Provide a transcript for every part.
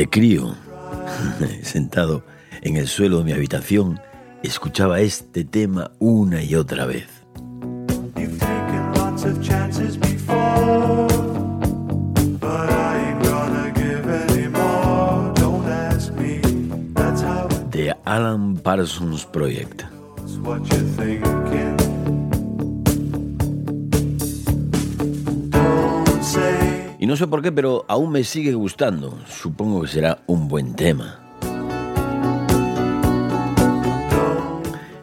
De crío, sentado en el suelo de mi habitación, escuchaba este tema una y otra vez. De Alan Parsons Project. Y no sé por qué, pero aún me sigue gustando. Supongo que será un buen tema.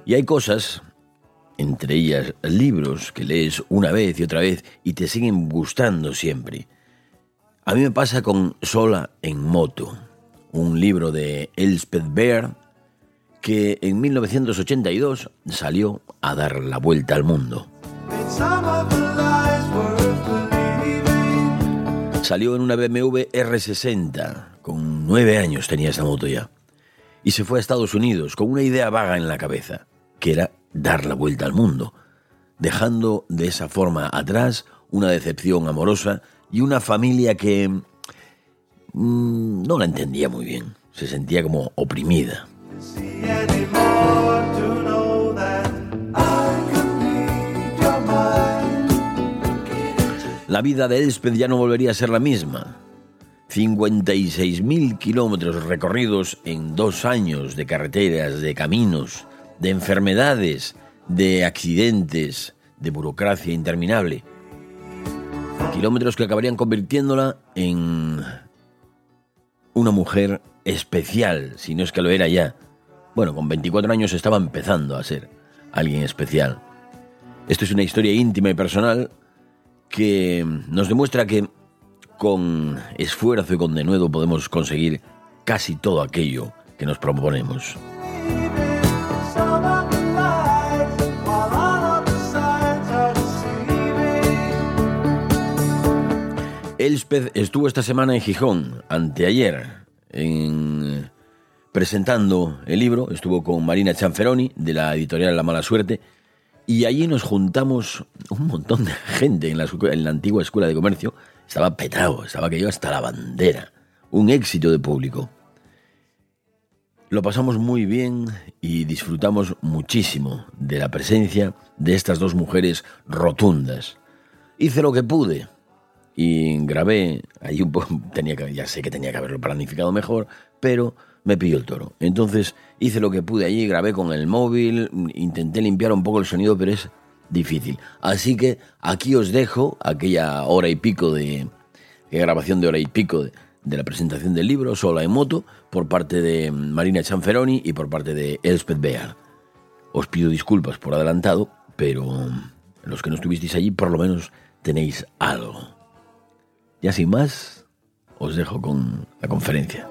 Y hay cosas, entre ellas libros, que lees una vez y otra vez y te siguen gustando siempre. A mí me pasa con Sola en Moto, un libro de Elspeth Bear que en 1982 salió a dar la vuelta al mundo. Salió en una BMW R60, con nueve años tenía esa moto ya. Y se fue a Estados Unidos con una idea vaga en la cabeza, que era dar la vuelta al mundo, dejando de esa forma atrás una decepción amorosa y una familia que mm, no la entendía muy bien, se sentía como oprimida. La vida de Elspeth ya no volvería a ser la misma. 56.000 kilómetros recorridos en dos años de carreteras, de caminos, de enfermedades, de accidentes, de burocracia interminable. Kilómetros que acabarían convirtiéndola en una mujer especial, si no es que lo era ya. Bueno, con 24 años estaba empezando a ser alguien especial. Esto es una historia íntima y personal que nos demuestra que con esfuerzo y con denuedo podemos conseguir casi todo aquello que nos proponemos. Elspeth estuvo esta semana en Gijón, anteayer, en- presentando el libro. Estuvo con Marina Chanferoni, de la editorial La Mala Suerte, y allí nos juntamos un montón de gente en la, en la antigua escuela de comercio. Estaba petado, estaba que yo hasta la bandera. Un éxito de público. Lo pasamos muy bien y disfrutamos muchísimo de la presencia de estas dos mujeres rotundas. Hice lo que pude, y grabé ahí un poco tenía que ya sé que tenía que haberlo planificado mejor pero me pilló el toro. Entonces hice lo que pude allí grabé con el móvil intenté limpiar un poco el sonido pero es difícil. Así que aquí os dejo aquella hora y pico de, grabación de hora y pico de, de la presentación del libro sola en moto por parte de Marina Chanferoni y por parte de Elspeth Bear os pido disculpas por adelantado pero los que no estuvisteis allí por lo menos tenéis algo ya sin más, os dejo con la conferencia.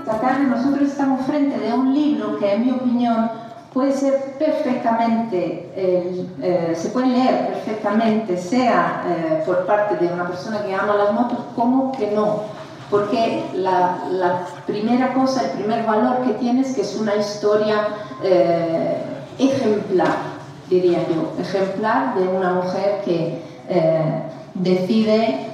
Esta tarde nosotros estamos frente de un libro que, en mi opinión, puede ser perfectamente, eh, se puede leer perfectamente, sea eh, por parte de una persona que ama las motos como que no. Porque la, primera cosa, el primer valor que tiene es que es una historia eh, ejemplar, diría yo, ejemplar de una mujer que decide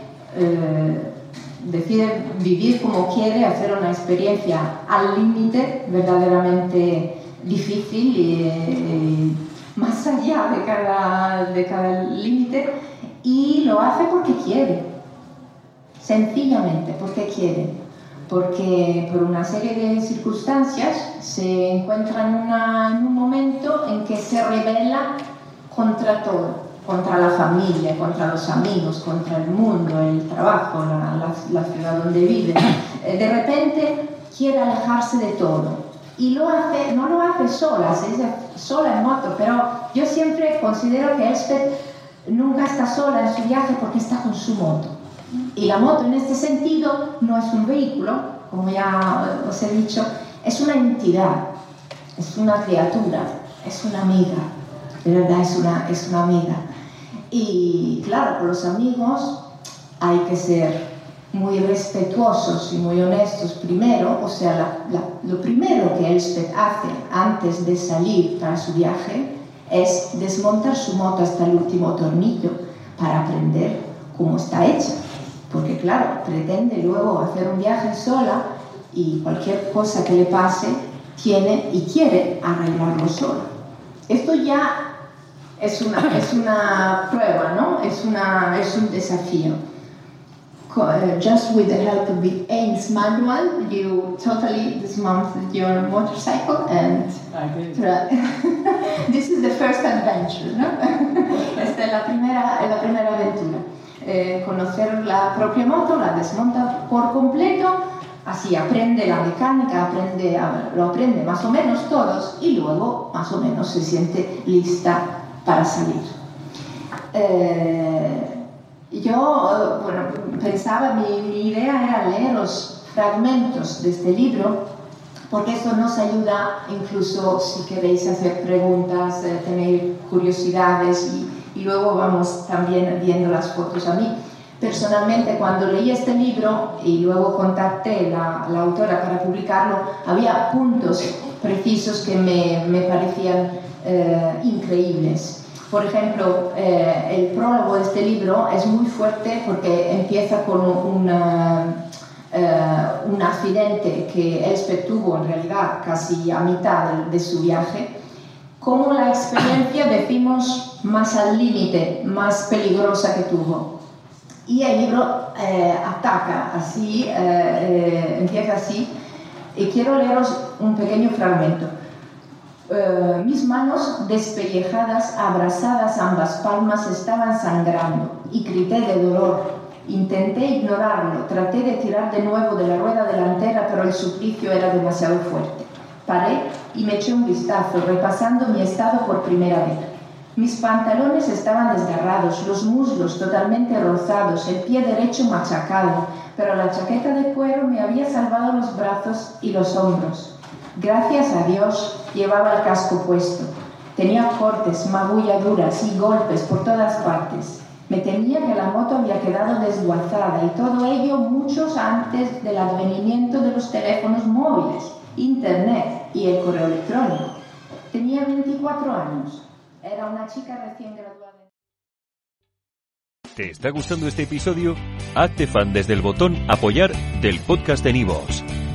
decide vivir como quiere, hacer una experiencia al límite, verdaderamente difícil y, eh, más allá de cada, de cada límite, y lo hace porque quiere, sencillamente porque quiere, porque por una serie de circunstancias se encuentra en, una- en un momento en que se revela contra todo, contra la familia, contra los amigos, contra el mundo, el trabajo, la, la- la ciudad donde vive. De repente quiere alejarse de todo. Y lo hace, no lo hace sola, se dice sola en moto, pero yo siempre considero que Elspeth nunca está sola en su viaje porque está con su moto. Y la moto en este sentido no es un vehículo, como ya os he dicho, es una entidad, es una criatura, es una amiga, de verdad es una, es una amiga. Y claro, con los amigos hay que ser muy respetuosos y muy honestos primero, o sea, la- la- lo primero que Elspeth hace antes de salir para su viaje es desmontar su moto hasta el último tornillo para aprender cómo está hecha. Porque claro, pretende luego hacer un viaje sola y cualquier cosa que le pase tiene y quiere arreglarlo sola. Esto ya es una, es una prueba, ¿no? Es, una, es un desafío. Uh, just with the help of the AIMS manual, you totally dismounted your motorcycle and tra- this is the first adventure, ¿no? Esta es la primera, la primera aventura. Eh, conocer la propia moto, la desmonta por completo, así aprende la mecánica, aprende, lo aprende más o menos todos y luego más o menos se siente lista para salir. Eh, yo, bueno, pensaba, mi, mi idea era leer los fragmentos de este libro, porque esto nos ayuda incluso si queréis hacer preguntas, eh, tener curiosidades y, y luego vamos también viendo las fotos. A mí, personalmente, cuando leí este libro y luego contacté la, la autora para publicarlo, había puntos precisos que me, me parecían eh, increíbles. Por ejemplo, eh, el prólogo de este libro es muy fuerte porque empieza con una, eh, un accidente que Elspeth tuvo en realidad casi a mitad de, de su viaje, como la experiencia, decimos, más al límite, más peligrosa que tuvo. Y el libro eh, ataca así, eh, eh, empieza así, y quiero leeros un pequeño fragmento. Eh, mis manos despellejadas, abrazadas ambas palmas, estaban sangrando y grité de dolor. Intenté ignorarlo, traté de tirar de nuevo de la rueda delantera, pero el suplicio era demasiado fuerte. Paré y me eché un vistazo, repasando mi estado por primera vez. Mis pantalones estaban desgarrados, los muslos totalmente rozados, el pie derecho machacado, pero la chaqueta de cuero me había salvado los brazos y los hombros. Gracias a Dios llevaba el casco puesto. Tenía cortes, magulladuras y golpes por todas partes. Me temía que la moto había quedado desguazada y todo ello muchos antes del advenimiento de los teléfonos móviles, internet y el correo electrónico. Tenía 24 años. Era una chica recién graduada. ¿Te está gustando este episodio? Hazte fan desde el botón Apoyar del podcast de Nivos.